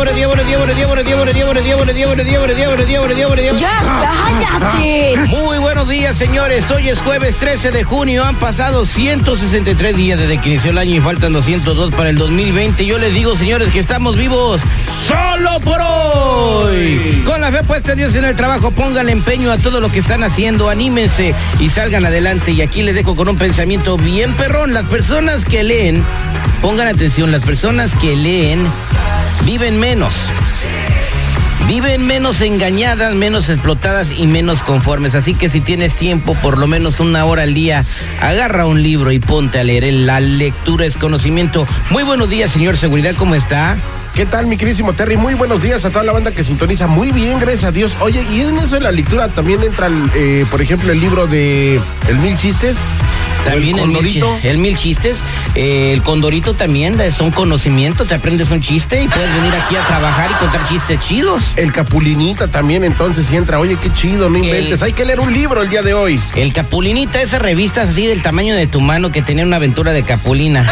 buenos días, buenos días, buenos días, buenos días, buenos días, buenos días, buenos días, buenos días, buenos días, buenos días, buenos días, buenos días, buenos días, buenos días. Ya, cállate. Muy buenos días, señores. Hoy es jueves 13 de junio. Han pasado 163 días desde que inició el año y faltan 202 para el 2020. Yo les digo, señores, que estamos vivos solo por hoy. Con la fe puesta en Dios en el trabajo, pónganle empeño a todo lo que están haciendo, anímense y salgan adelante. Y aquí les dejo con un pensamiento bien perrón. Las personas que leen, pongan atención, las personas que leen viven menos. Viven menos engañadas, menos explotadas y menos conformes. Así que si tienes tiempo, por lo menos una hora al día, agarra un libro y ponte a leer. La lectura es conocimiento. Muy buenos días, señor Seguridad, ¿cómo está? ¿Qué tal, mi querísimo Terry? Muy buenos días a toda la banda que sintoniza. Muy bien, gracias a Dios. Oye, y en eso de la lectura también entra, eh, por ejemplo, el libro de El Mil Chistes. También el el, mil, Condorito. el mil chistes. eh, el condorito también es un conocimiento. Te aprendes un chiste y puedes venir aquí a trabajar y contar chistes chidos. El Capulinita también, entonces, si entra. Oye, qué chido, no inventes. Hay que leer un libro el día de hoy. El Capulinita, esas revistas así del tamaño de tu mano que tenía una aventura de Capulina.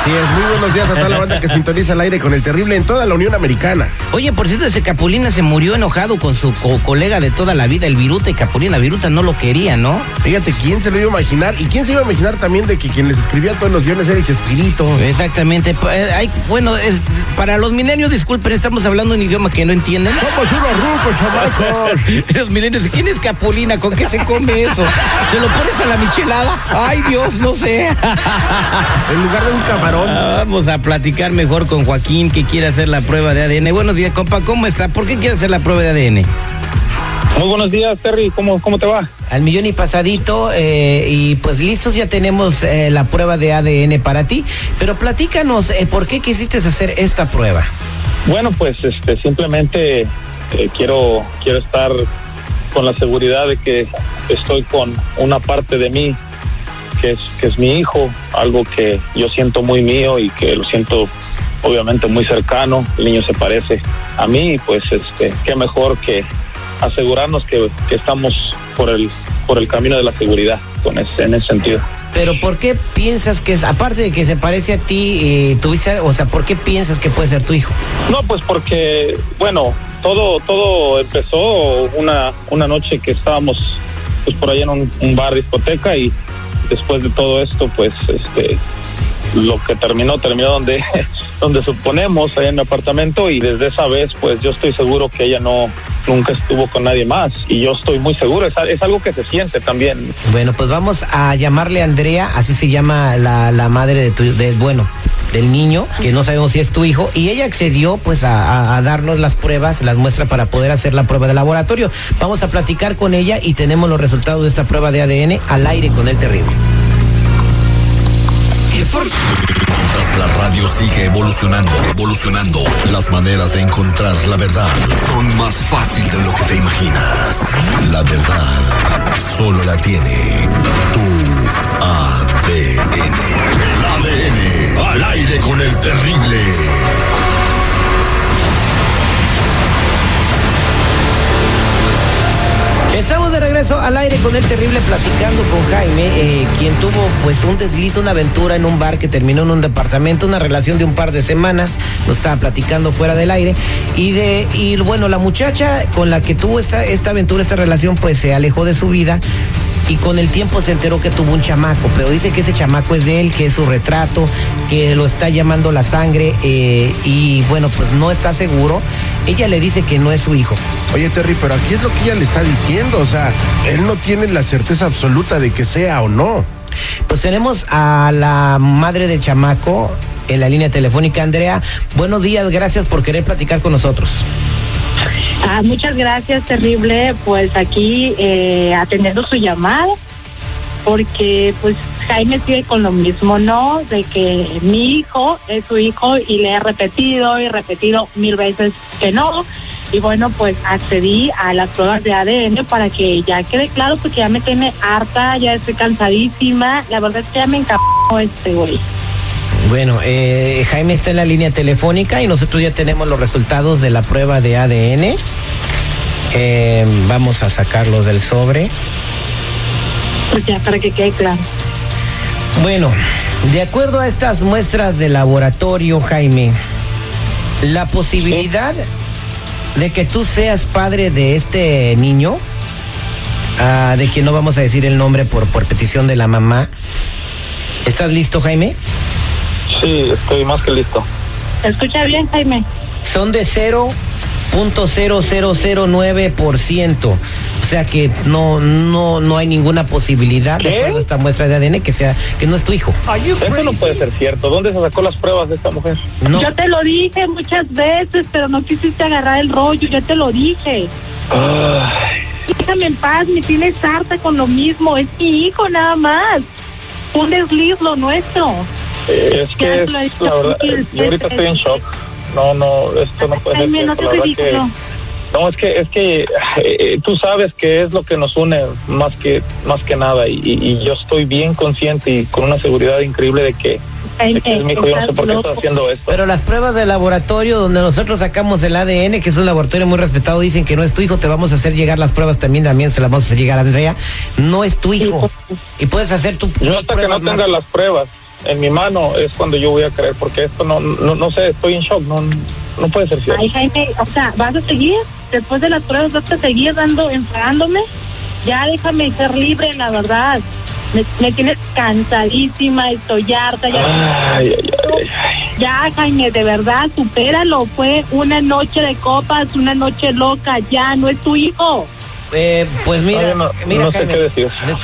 Así es. Muy buenos días a toda la banda que sintoniza el aire con el terrible en toda la Unión Americana. Oye, por cierto, ese Capulina se murió enojado con su co- colega de toda la vida, el Viruta y Capulina. Viruta no lo quería, ¿no? Fíjate, ¿quién se lo iba a imaginar? ¿Y quién se iba a imaginar también de que quien les escribía todos los guiones era el Chespirito? Exactamente. Eh, hay- bueno, es, para los milenios, disculpen, estamos hablando un idioma que no entienden. Somos unos rucos, chamacos. Los milenios, ¿quién es Capulina? ¿Con qué se come eso? ¿Se lo pones a la michelada? Ay, Dios, no sé. En lugar de un camarón. Ah, Vamos a platicar mejor con Joaquín que quiere hacer la prueba de ADN. Buenos días, compa, ¿cómo está? ¿Por qué quiere hacer la prueba de ADN? Muy buenos días, Terry. ¿Cómo, cómo te va? Al millón y pasadito, eh, y pues listos ya tenemos eh, la prueba de ADN para ti. Pero platícanos, eh, ¿por qué quisiste hacer esta prueba? Bueno, pues este, simplemente eh, quiero, quiero estar con la seguridad de que estoy con una parte de mí que es, que es mi hijo, algo que yo siento muy mío y que lo siento obviamente muy cercano. El niño se parece a mí y pues este, qué mejor que asegurarnos que, que estamos por el, por el camino de la seguridad con ese, en ese sentido. Pero ¿por qué piensas que es, aparte de que se parece a ti, eh, tuviste, o sea, ¿por qué piensas que puede ser tu hijo? No, pues porque, bueno, todo, todo empezó una, una noche que estábamos pues por allá en un, un bar discoteca y después de todo esto, pues este lo que terminó, terminó donde, donde suponemos, allá en mi apartamento, y desde esa vez, pues yo estoy seguro que ella no nunca estuvo con nadie más. Y yo estoy muy seguro, es, es algo que se siente también. Bueno, pues vamos a llamarle a Andrea, así se llama la, la madre de tu, de, bueno, del niño, que no sabemos si es tu hijo, y ella accedió pues a, darnos las pruebas, las muestras para poder hacer la prueba de laboratorio. Vamos a platicar con ella y tenemos los resultados de esta prueba de ADN al aire con el terrible. Mientras la radio sigue evolucionando, evolucionando, las maneras de encontrar la verdad son más fácil de lo que te imaginas. La verdad solo la tiene tu ADN. El ADN al aire con el terrible. Estamos de regreso al aire con el terrible platicando con Jaime, eh, quien tuvo pues un desliz, una aventura en un bar que terminó en un departamento, una relación de un par de semanas, nos estaba platicando fuera del aire, y de, y bueno, la muchacha con la que tuvo esta, esta aventura, esta relación, pues se alejó de su vida y con el tiempo se enteró que tuvo un chamaco, pero dice que ese chamaco es de él, que es su retrato, que lo está llamando la sangre eh, y bueno, pues no está seguro. Ella le dice que no es su hijo. Oye, Terry, pero aquí es lo que ella le está diciendo. O sea, él no tiene la certeza absoluta de que sea o no. Pues tenemos a la madre del chamaco en la línea telefónica. Andrea, buenos días, gracias por querer platicar con nosotros. Ah, muchas gracias, terrible. Pues aquí eh, atendiendo su llamada, porque pues Jaime sigue con lo mismo, ¿no? De que mi hijo es su hijo y le he repetido y repetido mil veces que no. Y bueno, pues accedí a las pruebas de ADN para que ya quede claro, porque ya me tiene harta, ya estoy cansadísima. La verdad es que ya me encantó este güey. Bueno, eh, Jaime está en la línea telefónica y nosotros ya tenemos los resultados de la prueba de ADN. Eh, vamos a sacarlos del sobre. Pues ya, para que quede claro. Bueno, de acuerdo a estas muestras de laboratorio, Jaime, la posibilidad de que tú seas padre de este niño, ah, de quien no vamos a decir el nombre por, por petición de la mamá, ¿estás listo, Jaime? Sí, estoy más que listo. ¿Escucha bien, Jaime? Son de 0.0009%. O sea que no, no, no hay ninguna posibilidad de ¿Qué? acuerdo a esta muestra de ADN que sea, que no es tu hijo. Eso no puede ser cierto. ¿Dónde se sacó las pruebas de esta mujer? No. Yo te lo dije muchas veces, pero no quisiste agarrar el rollo, yo te lo dije. Ay, Déjame en paz, me tienes harta con lo mismo, es mi hijo nada más. Un desliz lo nuestro. eh, es que, es, la verdad, yo ahorita estoy en shock. No, no, esto no puede ser no que, no, es que, es que eh, tú sabes que es lo que nos une más que, más que nada y, y- y yo estoy bien consciente y con una seguridad increíble de que, de que es mi hijo. Yo no sé por qué está haciendo esto. Pero las pruebas de laboratorio donde nosotros sacamos el ADN, que es un laboratorio muy respetado, dicen que no es tu hijo, te vamos a hacer llegar las pruebas también, también se las vamos a hacer llegar a Andrea. No es tu hijo. Y puedes hacer tu Yo hasta que no tenga las pruebas en mi mano es cuando yo voy a creer, porque esto no, no, no sé, estoy en shock, no, no puede ser cierto. Ay, Jaime, o sea, ¿vas a seguir? Después de las pruebas, ¿vas a seguir dando, enfadándome? Ya déjame ser libre, la verdad. Me, me tienes cansadísima, estoy harta. Ya, Ay, ay, ay, ay. ya, Jaime, de verdad, supéralo. Fue una noche de copas, una noche loca. Ya, no es tu hijo. Eh, pues mira, no- mira no Jaime.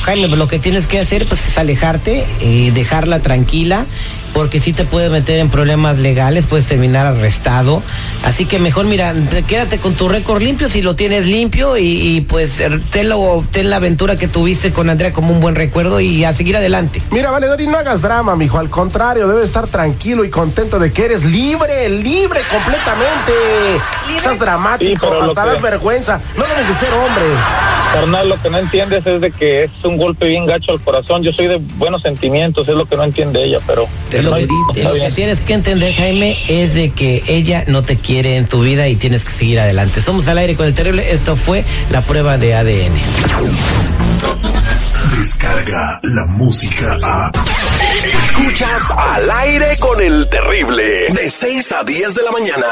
Jaime, lo que tienes que hacer pues es alejarte y dejarla tranquila, porque si te puedes meter en problemas legales, puedes terminar arrestado. Así que mejor mira, te- quédate con tu récord limpio si lo tienes limpio y, y, pues er, tenlo, ten la aventura que tuviste con Andrea como un buen recuerdo y a seguir adelante. Mira, Valedor, y no hagas drama, mijo. Al contrario, debes estar tranquilo y contento de que eres libre, libre completamente. Estás dramático, Sí, hasta que- das vergüenza. No debes de ser hombre. Carnal, lo que no entiendes es de que es un golpe bien gacho al corazón. Yo soy de buenos sentimientos, es lo que no entiende ella, pero... Lo que, lo tienes que entender, Jaime, es de que ella no te quiere en tu vida y tienes que seguir adelante. Somos al aire con el terrible. Esto fue la prueba de ADN. Descarga la música a. Escuchas al aire con el terrible. De 6 a 10 de la mañana.